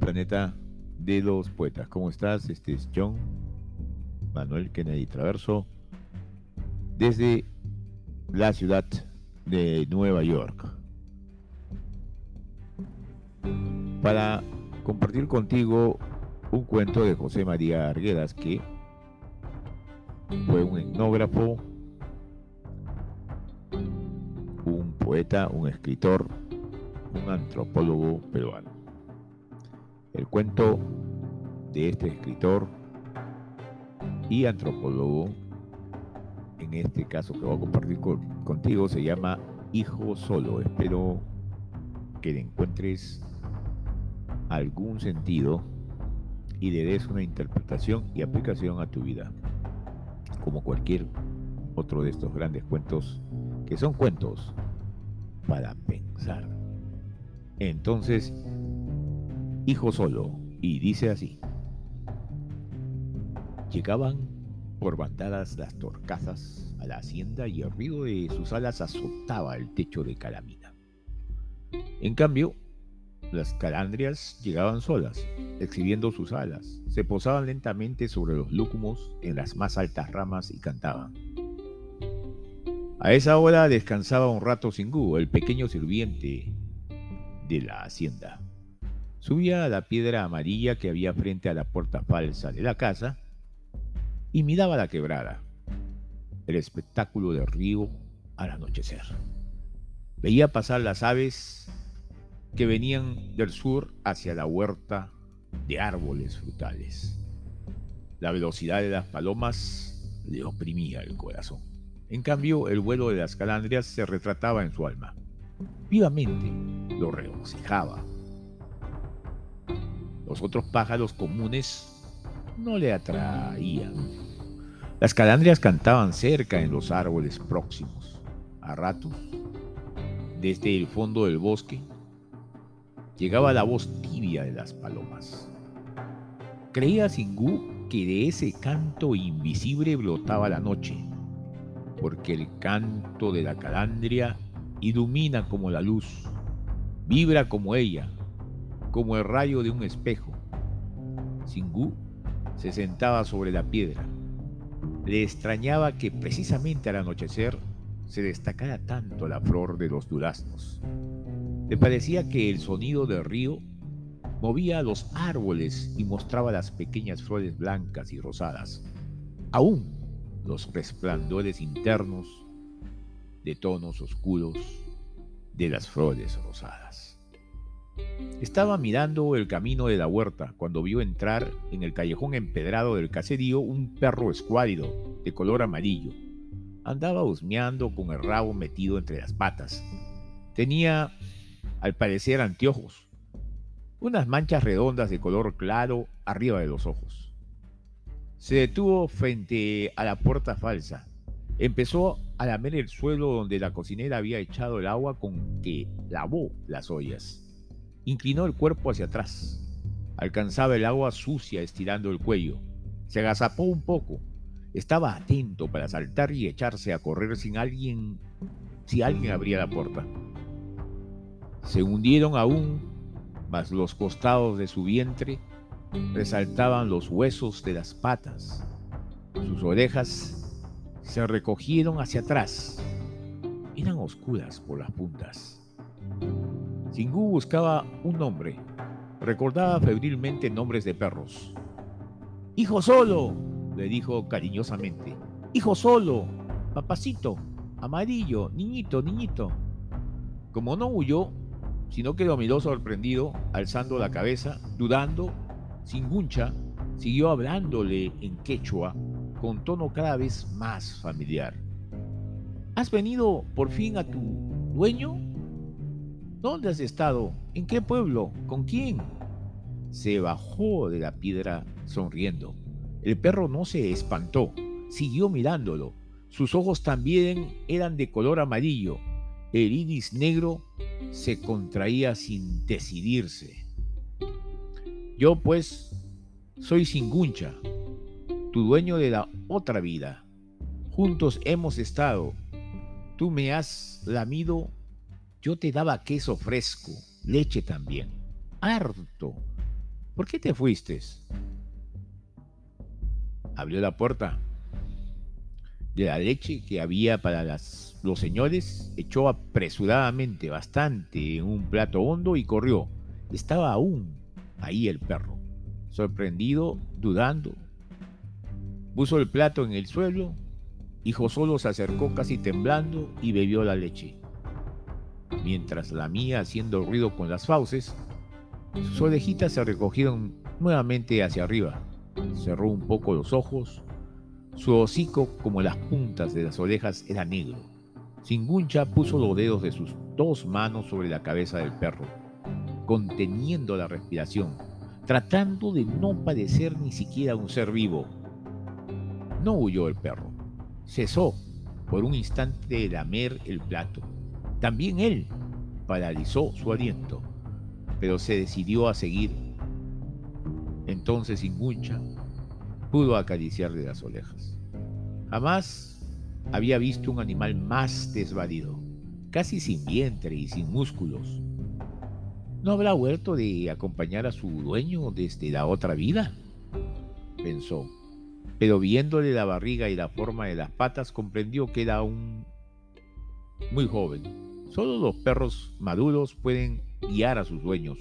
planeta de los poetas. ¿Cómo estás? Este es John Manuel Kennedy Traverso desde la ciudad de Nueva York para compartir contigo un cuento de José María Arguedas que fue un etnógrafo, un poeta, un escritor, un antropólogo peruano. El cuento de este escritor y antropólogo, en este caso que voy a compartir contigo, se llama Hijo Solo. Espero que le encuentres algún sentido y le des una interpretación y aplicación a tu vida, como cualquier otro de estos grandes cuentos, que son cuentos para pensar. Entonces, hijo solo, y dice así. Llegaban por bandadas las torcazas a la hacienda y el ruido de sus alas azotaba el techo de Calamina. En cambio, las calandrias llegaban solas, exhibiendo sus alas, se posaban lentamente sobre los lúcumos en las más altas ramas y cantaban. A esa hora descansaba un rato Singú, el pequeño sirviente de la hacienda. Subía a la piedra amarilla que había frente a la puerta falsa de la casa y miraba la quebrada, el espectáculo del río al anochecer. Veía pasar las aves que venían del sur hacia la huerta de árboles frutales. La velocidad de las palomas le oprimía el corazón. En cambio, el vuelo de las calandrias se retrataba en su alma. Vivamente lo regocijaba los otros pájaros comunes no le atraían. Las calandrias cantaban cerca en los árboles próximos. A ratos, desde el fondo del bosque, llegaba la voz tibia de las palomas. Creía Singú que de ese canto invisible brotaba la noche, porque el canto de la calandria ilumina como la luz, vibra como ella, como el rayo de un espejo. Singú se sentaba sobre la piedra. Le extrañaba que precisamente al anochecer se destacara tanto la flor de los duraznos. Le parecía que el sonido del río movía los árboles y mostraba las pequeñas flores blancas y rosadas, aún los resplandores internos de tonos oscuros de las flores rosadas. Estaba mirando el camino de la huerta cuando vio entrar en el callejón empedrado del caserío un perro escuálido de color amarillo. Andaba husmeando con el rabo metido entre las patas. Tenía, al parecer, anteojos, unas manchas redondas de color claro arriba de los ojos. Se detuvo frente a la puerta falsa. Empezó a lamer el suelo donde la cocinera había echado el agua con que lavó las ollas. Inclinó el cuerpo hacia atrás. Alcanzaba el agua sucia estirando el cuello. Se agazapó un poco. Estaba atento para saltar y echarse a correr sin alguien, si alguien abría la puerta. Se hundieron aún, mas los costados de su vientre resaltaban los huesos de las patas. Sus orejas se recogieron hacia atrás. Eran oscuras por las puntas. Singú buscaba un nombre. Recordaba febrilmente nombres de perros. Hijo solo, le dijo cariñosamente. Hijo solo, papacito, amarillo, niñito, niñito. Como no huyó, sino que lo miró sorprendido, alzando la cabeza, dudando, Singuncha siguió hablándole en quechua con tono cada vez más familiar. ¿Has venido por fin a tu dueño? ¿Dónde has estado? ¿En qué pueblo? ¿Con quién? Se bajó de la piedra sonriendo. El perro no se espantó, siguió mirándolo. Sus ojos también eran de color amarillo. El iris negro se contraía sin decidirse. Yo pues soy Singuncha, tu dueño de la otra vida. Juntos hemos estado. Tú me has lamido yo te daba queso fresco, leche también, harto, ¿Por qué te fuiste? Abrió la puerta de la leche que había para los señores, echó apresuradamente bastante en un plato hondo y corrió. Estaba aún ahí el perro, sorprendido, dudando. Puso el plato en el suelo, hijo solo se acercó casi temblando y bebió la leche. Mientras la mía, haciendo ruido con las fauces, sus orejitas se recogieron nuevamente hacia arriba. Cerró un poco los ojos. Su hocico, como las puntas de las orejas, era negro. Singuncha puso los dedos de sus dos manos sobre la cabeza del perro, conteniendo la respiración, tratando de no parecer ni siquiera un ser vivo. No huyó el perro. Cesó por un instante de lamer el plato. También él paralizó su aliento pero se decidió a seguir. Entonces Inguncha pudo acariciarle las orejas. Jamás había visto un animal más desvalido, casi sin vientre y sin músculos. ¿No habrá vuelto de acompañar a su dueño desde la otra vida? pensó, pero viéndole la barriga y la forma de las patas comprendió que era un muy joven. Solo los perros maduros pueden guiar a sus dueños.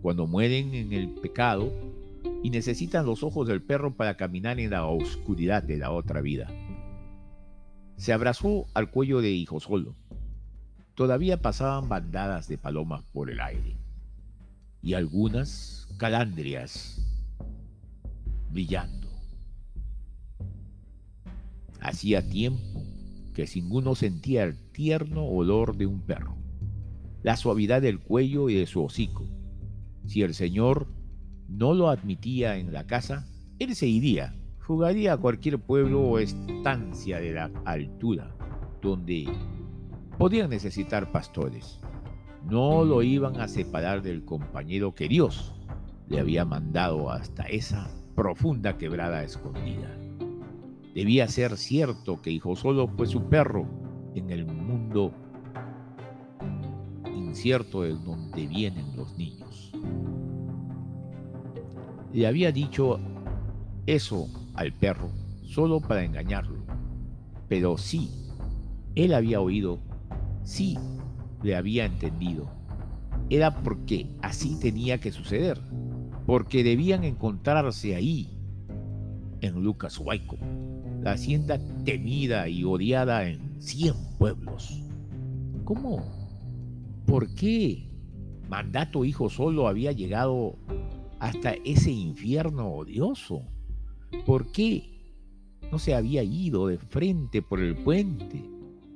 Cuando mueren en el pecado y necesitan los ojos del perro para caminar en la oscuridad de la otra vida. Se abrazó al cuello de Hijo Solo. Todavía pasaban bandadas de palomas por el aire y algunas calandrias brillando. Hacía tiempo que ninguno sentía el tierno olor de un perro la suavidad del cuello y de su hocico. Si el señor no lo admitía en la casa, él se iría, jugaría a cualquier pueblo o estancia de la altura, donde podían necesitar pastores. No lo iban a separar del compañero que Dios le había mandado hasta esa profunda quebrada escondida. Debía ser cierto que Hijo Solo fue su perro en el mundo cierto de donde vienen los niños. Le había dicho eso al perro solo para engañarlo, pero sí, él había oído, sí, le había entendido. Era porque así tenía que suceder, porque debían encontrarse ahí, en Lucas Huayco, la hacienda temida y odiada en cien pueblos. ¿Cómo ¿Por qué mandato hijo solo había llegado hasta ese infierno odioso? ¿Por qué no se había ido de frente por el puente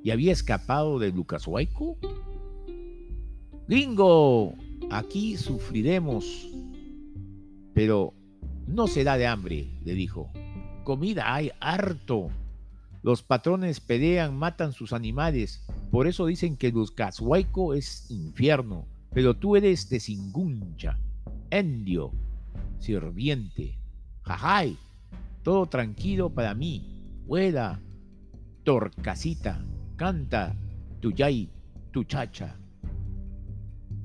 y había escapado de Lucasuaico? Gringo, aquí sufriremos, pero no será de hambre, le dijo. Comida hay harto. Los patrones pelean, matan sus animales. Por eso dicen que Luzcazuaico es infierno, pero tú eres de Singuncha, endio, sirviente, jajay, todo tranquilo para mí, vuela, torcasita, canta, tuyay, tu chacha,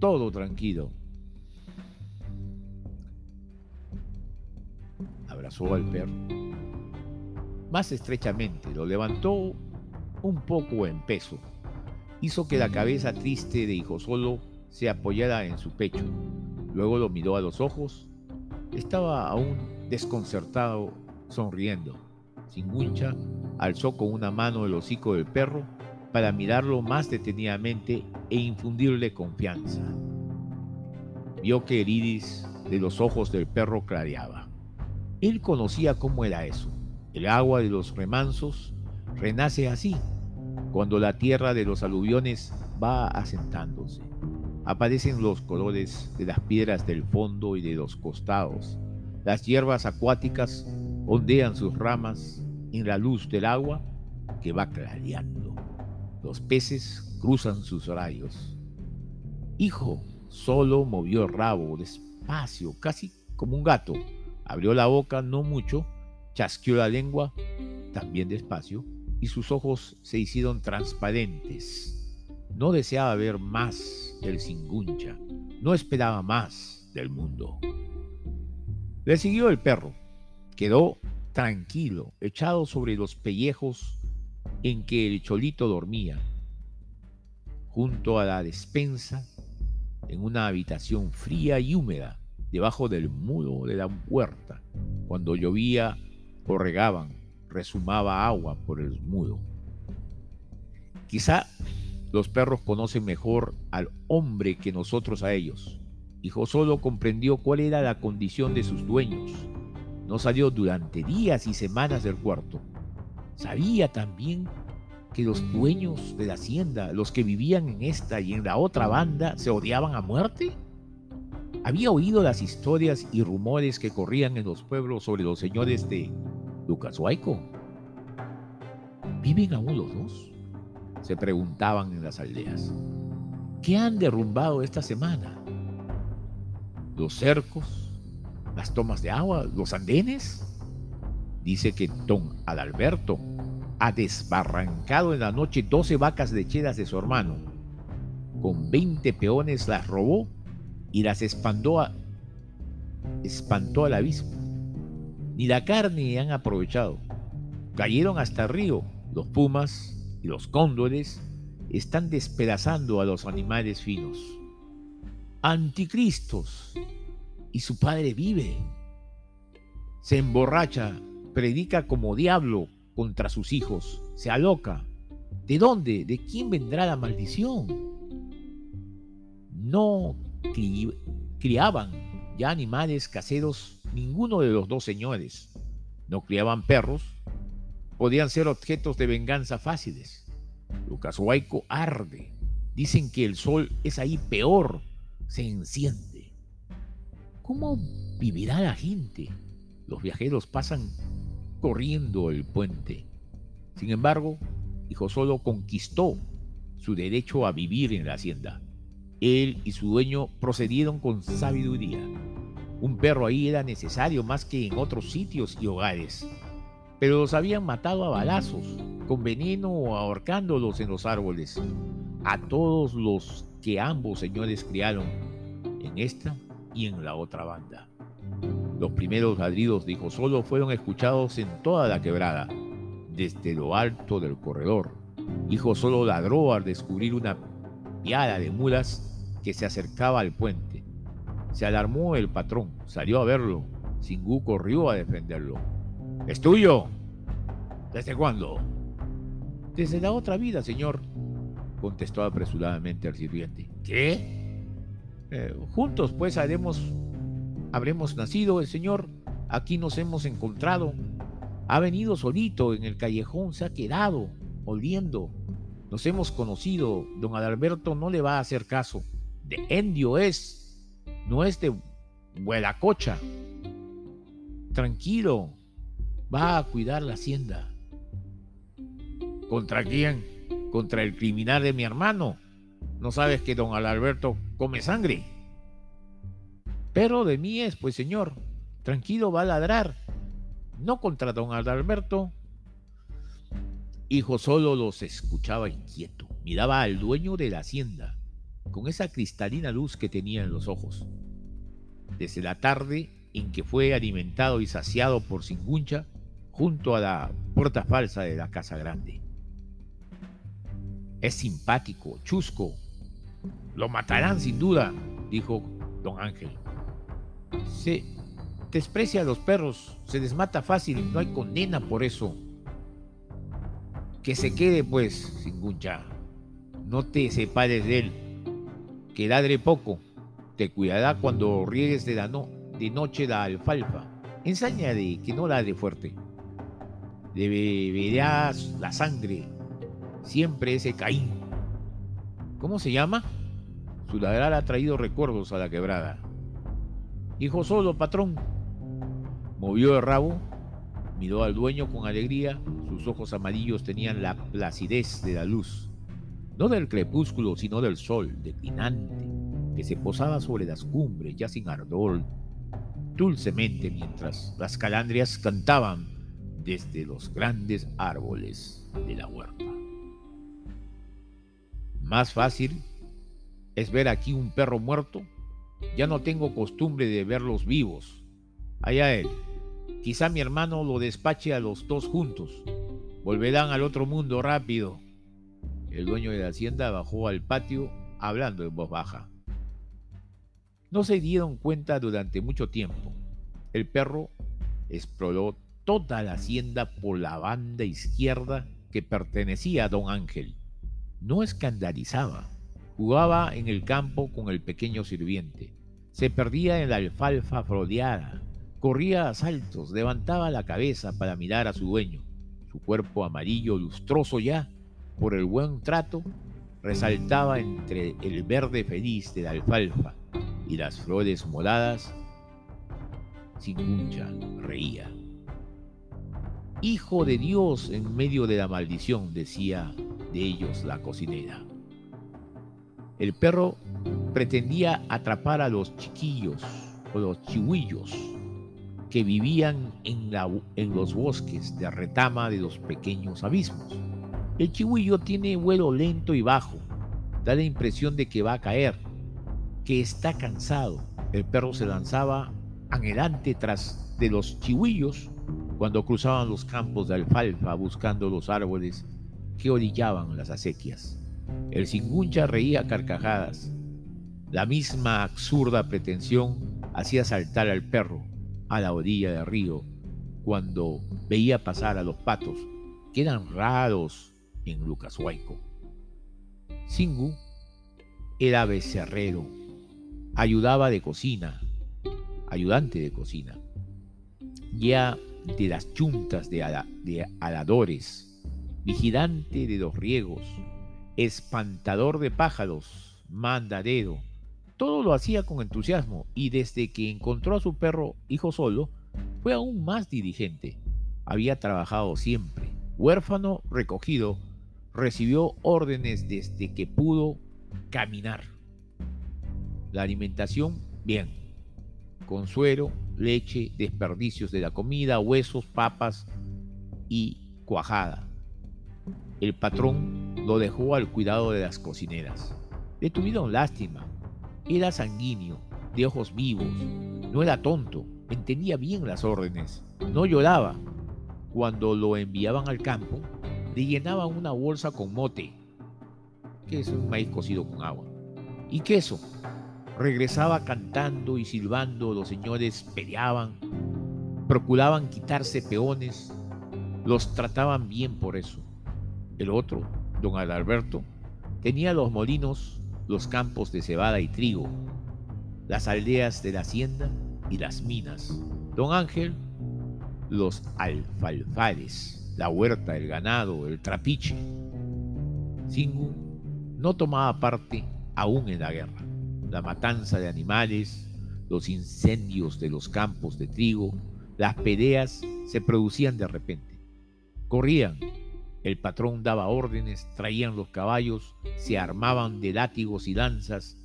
todo tranquilo. Abrazó al perro más estrechamente, lo levantó un poco en peso hizo que la cabeza triste de Hijo Solo se apoyara en su pecho. Luego lo miró a los ojos. Estaba aún desconcertado, sonriendo. Singuncha alzó con una mano el hocico del perro para mirarlo más detenidamente e infundirle confianza. Vio que el iris de los ojos del perro clareaba. Él conocía cómo era eso. El agua de los remansos renace así, cuando la tierra de los aluviones va asentándose. Aparecen los colores de las piedras del fondo y de los costados. Las hierbas acuáticas ondean sus ramas en la luz del agua que va clareando. Los peces cruzan sus rayos. Hijo, solo movió el rabo despacio, casi como un gato. Abrió la boca no mucho, chasqueó la lengua, también despacio, y sus ojos se hicieron transparentes. No deseaba ver más del Singuncha, no esperaba más del mundo. Le siguió el perro. Quedó tranquilo, echado sobre los pellejos en que el cholito dormía, junto a la despensa, en una habitación fría y húmeda, debajo del muro de la huerta. Cuando llovía o regaban, resumaba agua por el muro. Quizá los perros conocen mejor al hombre que nosotros a ellos. Hijo solo comprendió cuál era la condición de sus dueños. No salió durante días y semanas del cuarto. Sabía también que los dueños de la hacienda, los que vivían en esta y en la otra banda, se odiaban a muerte. Había oído las historias y rumores que corrían en los pueblos sobre los señores de Lucas Huayco. ¿Viven aún los dos? se preguntaban en las aldeas. ¿Qué han derrumbado esta semana? ¿Los cercos? ¿Las tomas de agua? ¿Los andenes? Dice que don Adalberto ha desbarrancado en la noche 12 vacas lecheras de su hermano. Con 20 peones las robó y las espantó, al abismo. Ni la carne han aprovechado. Cayeron hasta el río los pumas, y los cóndores están despedazando a los animales finos. Anticristos. Y su padre vive. Se emborracha, predica como diablo contra sus hijos, se aloca. ¿De dónde? ¿De quién vendrá la maldición? No criaban ya animales caseros ninguno de los dos señores. No criaban perros, podían ser objetos de venganza fáciles. Lucas Huayco arde. Dicen que el sol es ahí peor, se enciende. ¿Cómo vivirá la gente? Los viajeros pasan corriendo el puente. Sin embargo, Hijo Solo conquistó su derecho a vivir en la hacienda. Él y su dueño procedieron con sabiduría. Un perro ahí era necesario más que en otros sitios y hogares pero los habían matado a balazos, con veneno o ahorcándolos en los árboles. A todos los que ambos señores criaron, en esta y en la otra banda. Los primeros ladridos de Solo fueron escuchados en toda la quebrada, desde lo alto del corredor. Hijo Solo ladró al descubrir una piada de mulas que se acercaba al puente. Se alarmó el patrón, salió a verlo. Singú corrió a defenderlo. ¿Es tuyo? ¿Desde cuándo? Desde la otra vida, señor, contestó apresuradamente el sirviente. ¿Qué? Eh, juntos, pues, haremos, habremos nacido el señor. Aquí nos hemos encontrado. Ha venido solito en el callejón, se ha quedado, oliendo. Nos hemos conocido. Don Adalberto no le va a hacer caso. De endio es, no es de Huelacocha. Tranquilo, va a cuidar la hacienda. ¿Contra quién? Contra el criminal de mi hermano. ¿No sabes que don Alberto come sangre? Pero de mí es, pues señor, tranquilo va a ladrar. No contra don Alberto. Hijo solo los escuchaba inquieto. Miraba al dueño de la hacienda, con esa cristalina luz que tenía en los ojos. Desde la tarde en que fue alimentado y saciado por Singuncha, junto a la puerta falsa de la casa grande. Es simpático, chusco. Lo matarán sin duda, dijo don Ángel. Se desprecia a los perros, se desmata fácil, no hay condena por eso. Que se quede pues, Singuncha. No te separes de él. Que ladre poco. Te cuidará cuando riegues de, la no, de noche la alfalfa. de que no ladre fuerte le beberás la sangre, siempre ese Caín. ¿Cómo se llama? Su ladrar ha traído recuerdos a la quebrada. Hijo solo, patrón. Movió el rabo, miró al dueño con alegría, sus ojos amarillos tenían la placidez de la luz, no del crepúsculo, sino del sol declinante, que se posaba sobre las cumbres ya sin ardor, dulcemente mientras las calandrias cantaban desde los grandes árboles de la huerta. Más fácil es ver aquí un perro muerto. Ya no tengo costumbre de verlos vivos. Allá él. Quizá mi hermano lo despache a los dos juntos. Volverán al otro mundo rápido. El dueño de la hacienda bajó al patio hablando en voz baja. No se dieron cuenta durante mucho tiempo. El perro exploró toda la hacienda por la banda izquierda que pertenecía a don Ángel. No escandalizaba. Jugaba en el campo con el pequeño sirviente. Se perdía en la alfalfa frodeada. Corría a saltos, levantaba la cabeza para mirar a su dueño. Su cuerpo amarillo lustroso ya, por el buen trato, resaltaba entre el verde feliz de la alfalfa y las flores moradas. Singuncha reía. Hijo de Dios en medio de la maldición, decía de ellos la cocinera. El perro pretendía atrapar a los chiquillos o los chihuillos que vivían en, en los bosques de retama de los pequeños abismos. El chihuillo tiene vuelo lento y bajo, da la impresión de que va a caer, que está cansado. El perro se lanzaba adelante tras de los chihuillos cuando cruzaban los campos de alfalfa buscando los árboles que orillaban las acequias. El cinguncha reía carcajadas. La misma absurda pretensión hacía saltar al perro a la orilla del río cuando veía pasar a los patos, que eran raros en Lucas Huayco. Singu era becerrero, ayudaba de cocina, ayudante de cocina. Ya de las chuntas de, aladores, vigilante de los riegos, espantador de pájaros, mandadero. Todo lo hacía con entusiasmo y desde que encontró a su perro hijo solo, fue aún más diligente. Había trabajado siempre. Huérfano recogido, recibió órdenes desde que pudo caminar. La alimentación, bien consuelo, leche, desperdicios de la comida, huesos, papas y cuajada. El patrón lo dejó al cuidado de las cocineras. Le tuvieron lástima. Era sanguíneo, de ojos vivos. No era tonto, entendía bien las órdenes. No lloraba. Cuando lo enviaban al campo, le llenaban una bolsa con mote, que es un maíz cocido con agua, y queso, Regresaba cantando y silbando, los señores peleaban, procuraban quitarse peones, los trataban bien por eso. El otro, don Adalberto, tenía los molinos, los campos de cebada y trigo, las aldeas de la hacienda y las minas. Don Ángel, los alfalfares, la huerta, el ganado, el trapiche. Singu no tomaba parte aún en la guerra la matanza de animales, los incendios de los campos de trigo, las peleas se producían de repente. Corrían, el patrón daba órdenes, traían los caballos, se armaban de látigos y lanzas,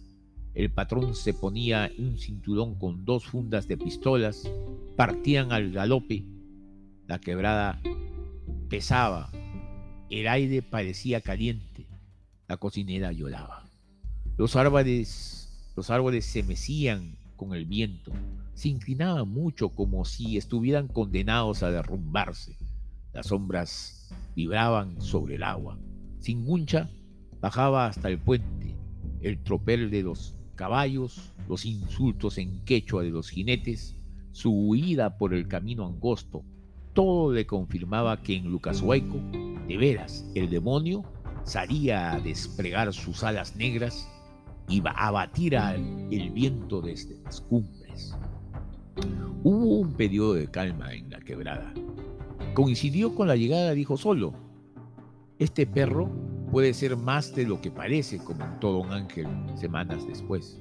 el patrón se ponía un cinturón con dos fundas de pistolas, partían al galope, la quebrada pesaba, el aire parecía caliente, la cocinera lloraba. Los árboles los árboles se mecían con el viento, se inclinaban mucho como si estuvieran condenados a derrumbarse. Las sombras vibraban sobre el agua. Sin muncha bajaba hasta el puente. El tropel de los caballos, los insultos en quechua de los jinetes, su huida por el camino angosto, todo le confirmaba que en Lucasuaico, de veras, el demonio salía a desplegar sus alas negras iba a batir el viento desde las cumbres. Hubo un periodo de calma en la quebrada. Coincidió con la llegada de Hijo Solo. Este perro puede ser más de lo que parece, comentó don Ángel semanas después.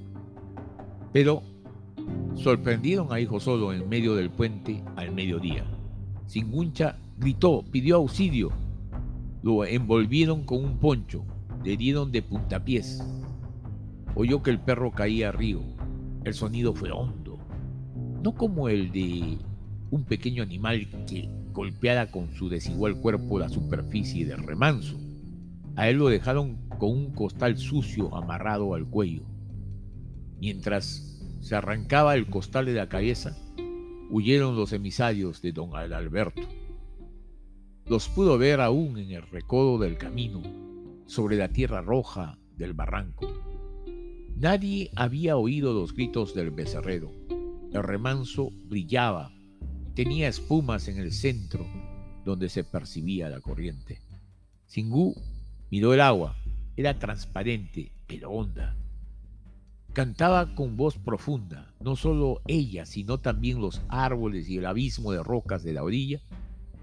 Pero sorprendieron a Hijo Solo en medio del puente al mediodía. Singuncha gritó, pidió auxilio. Lo envolvieron con un poncho, le dieron de puntapiés oyó que el perro caía a río. El sonido fue hondo, no como el de un pequeño animal que golpeara con su desigual cuerpo la superficie del remanso. A él lo dejaron con un costal sucio amarrado al cuello. Mientras se arrancaba el costal de la cabeza, huyeron los emisarios de don Adalberto. Los pudo ver aún en el recodo del camino, sobre la tierra roja del barranco. Nadie había oído los gritos del becerrero. El remanso brillaba, tenía espumas en el centro donde se percibía la corriente. Singú miró el agua, era transparente, pero honda. Cantaba con voz profunda, no solo ella, sino también los árboles y el abismo de rocas de la orilla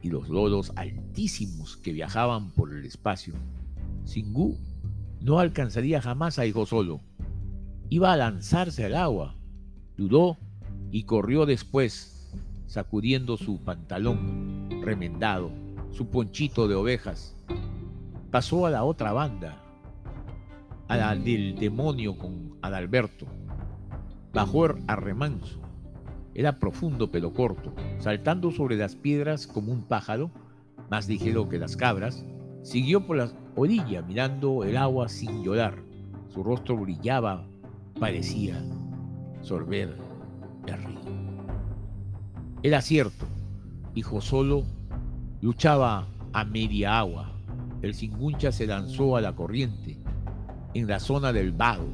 y los lodos altísimos que viajaban por el espacio. Singú no alcanzaría jamás a Hijo Solo. Iba a lanzarse al agua. Dudó y corrió después, sacudiendo su pantalón remendado, su ponchito de ovejas. Pasó a la otra banda, a la del demonio con Adalberto. Bajó a remanso. Era profundo pero corto, saltando sobre las piedras como un pájaro, más ligero que las cabras, siguió por la orilla mirando el agua sin llorar. Su rostro brillaba, parecía sorber el río. Era cierto, hijo solo, luchaba a media agua. El cinguncha se lanzó a la corriente, en la zona del vago.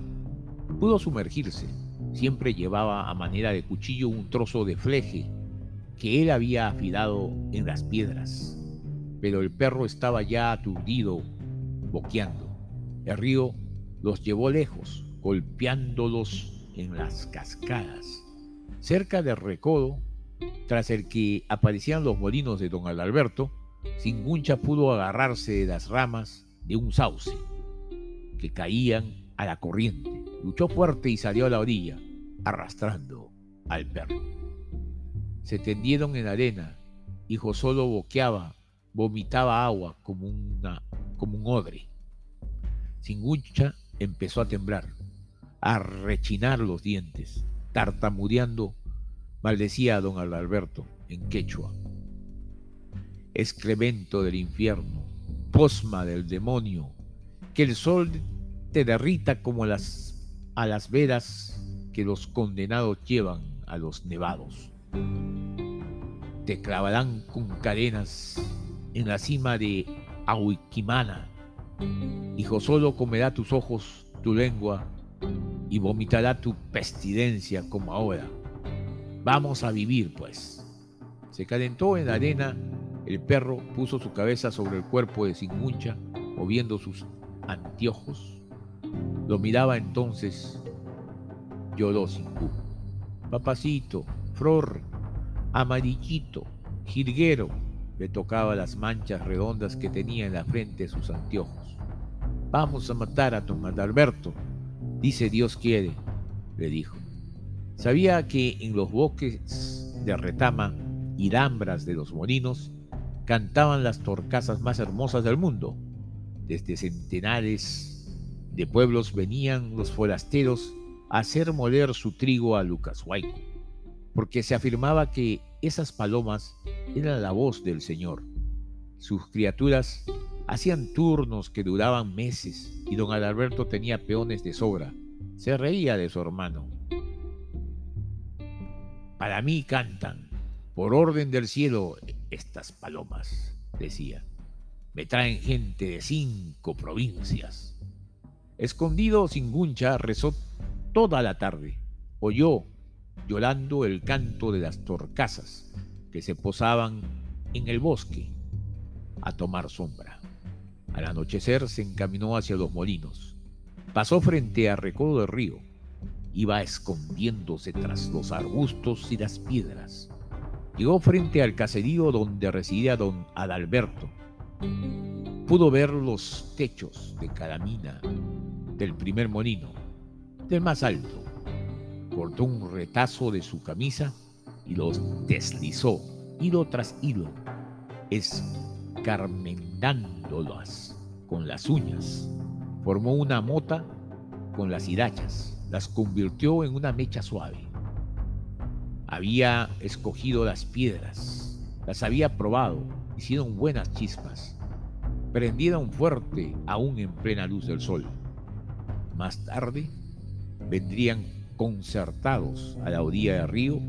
Pudo sumergirse. Siempre llevaba a manera de cuchillo un trozo de fleje que él había afilado en las piedras. Pero el perro estaba ya aturdido, boqueando. El río los llevó lejos, golpeándolos en las cascadas. Cerca del recodo, tras el que aparecían los molinos de don Adalberto, Singuncha pudo agarrarse de las ramas de un sauce que caían a la corriente. Luchó fuerte y salió a la orilla, arrastrando al perro. Se tendieron en arena. Hijo solo boqueaba, vomitaba agua como, como un odre. Singuncha empezó a temblar, a rechinar los dientes, tartamudeando, maldecía don Alberto en quechua. Excremento del infierno, posma del demonio, que el sol te derrita como las, a las veras que los condenados llevan a los nevados. Te clavarán con cadenas en la cima de Ahuiquimana. Hijo solo comerá tus ojos, tu lengua, y vomitará tu pestidencia como ahora. Vamos a vivir, pues. Se calentó en la arena, el perro puso su cabeza sobre el cuerpo de Sinmuncha, moviendo sus anteojos. Lo miraba entonces, lloró Singu. Papacito, Flor, amarillito, jirguero, le tocaba las manchas redondas que tenía en la frente de sus anteojos. Vamos a matar a don Adalberto, dice Dios quiere, le dijo. Sabía que en los bosques de retama y dambras de los molinos cantaban las torcasas más hermosas del mundo, desde centenares de pueblos venían los forasteros a hacer moler su trigo a Lucas Huayco, porque se afirmaba que esas palomas eran la voz del Señor. Sus criaturas hacían turnos que duraban meses y don Adalberto tenía peones de sobra. Se reía de su hermano. Para mí cantan, por orden del cielo, estas palomas, decía. Me traen gente de cinco provincias. Escondido Singuncha rezó toda la tarde. Oyó llorando el canto de las torcasas que se posaban en el bosque a tomar sombra. Al anochecer se encaminó hacia los molinos. Pasó frente a Recodo del Río. Iba escondiéndose tras los arbustos y las piedras. Llegó frente al caserío donde residía don Adalberto Pudo ver los techos de cada mina del primer molino, del más alto. Cortó un retazo de su camisa y los deslizó hilo tras hilo, escarmendándolas con las uñas. Formó una mota con las hirachas, las convirtió en una mecha suave. Había escogido las piedras, las había probado, hicieron buenas chispas. Prendieron fuerte aún en plena luz del sol. Más tarde vendrían concertados a la orilla del río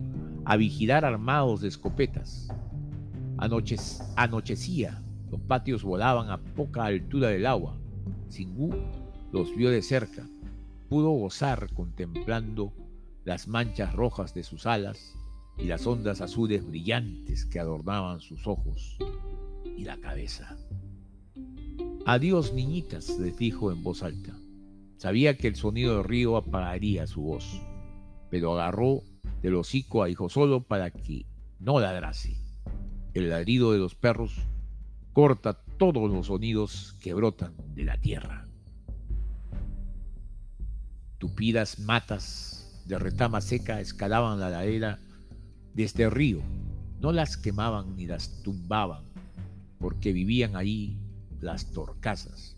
a vigilar armados de escopetas. anochecía, los patios volaban a poca altura del agua. Singú los vio de cerca, pudo gozar contemplando las manchas rojas de sus alas y las ondas azules brillantes que adornaban sus ojos y la cabeza. Adiós, niñitas, les dijo en voz alta. Sabía que el sonido del río apagaría su voz, pero agarró del hocico a Hijo Solo para que no ladrase. El ladrido de los perros corta todos los sonidos que brotan de la tierra. Tupidas matas de retama seca escalaban la ladera de este río. No las quemaban ni las tumbaban, porque vivían ahí las torcasas.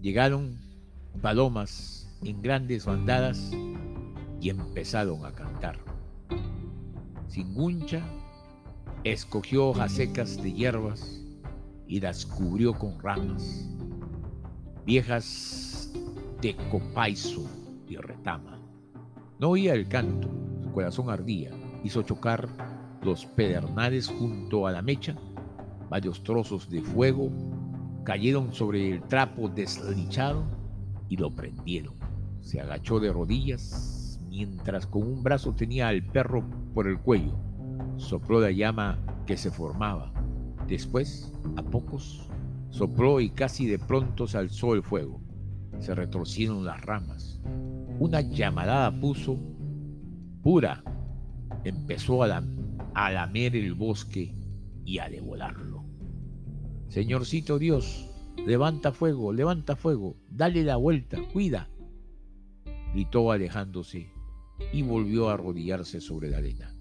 Llegaron palomas en grandes bandadas y empezaron a cantar. Singuncha escogió hojas secas de hierbas y las cubrió con ramas, viejas de copaizo y retama. No oía el canto, su corazón ardía, hizo chocar los pedernales junto a la mecha, varios trozos de fuego cayeron sobre el trapo deslichado y lo prendieron. Se agachó de rodillas mientras con un brazo tenía al perro por el cuello. Sopló la llama que se formaba. Después, a pocos, sopló y casi de pronto se alzó el fuego. Se retorcieron las ramas. Una llamarada puso pura. Empezó a, lamer el bosque y a devorarlo. Señorcito Dios, levanta fuego, levanta fuego, dale la vuelta, cuida. Gritó alejándose y volvió a arrodillarse sobre la arena.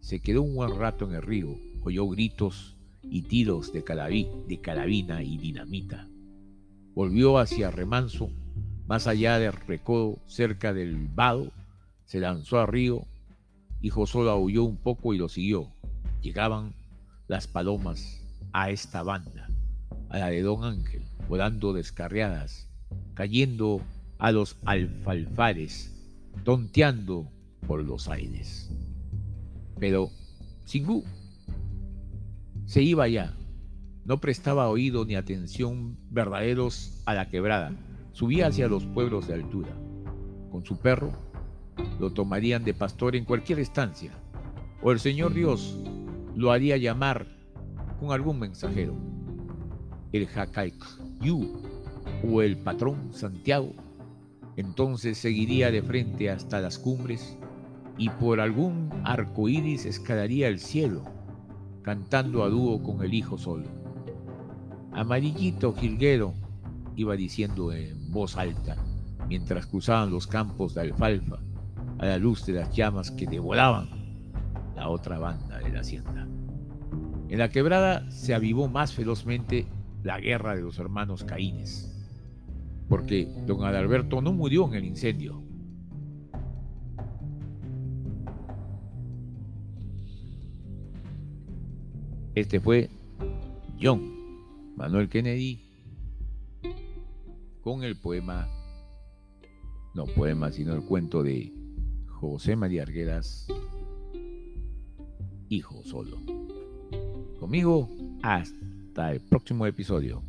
Se quedó un buen rato en el río, oyó gritos y tiros de, de carabina y dinamita. Volvió hacia Remanso, más allá del recodo, cerca del vado, se lanzó al río, y Josola huyó un poco y lo siguió. Llegaban las palomas a esta banda a la de Don Ángel, volando descarriadas, cayendo a los alfalfares, tonteando por los aires. Pero Singú se iba ya, no prestaba oído ni atención verdaderos a la quebrada, subía hacia los pueblos de altura. Con su perro lo tomarían de pastor en cualquier estancia, o el Señor Dios lo haría llamar con algún mensajero. El Yu o el patrón Santiago, entonces seguiría de frente hasta las cumbres y por algún arco iris escalaría el cielo, cantando a dúo con el hijo solo. Amarillito jilguero, iba diciendo en voz alta, mientras cruzaban los campos de alfalfa a la luz de las llamas que devoraban la otra banda de la hacienda. En la quebrada se avivó más ferozmente la guerra de los hermanos Caínes, porque don Adalberto no murió en el incendio. Este fue John Manuel Kennedy con el poema, no poema, sino el cuento de José María Arguedas, Hijo Solo. Conmigo, hasta el próximo episodio.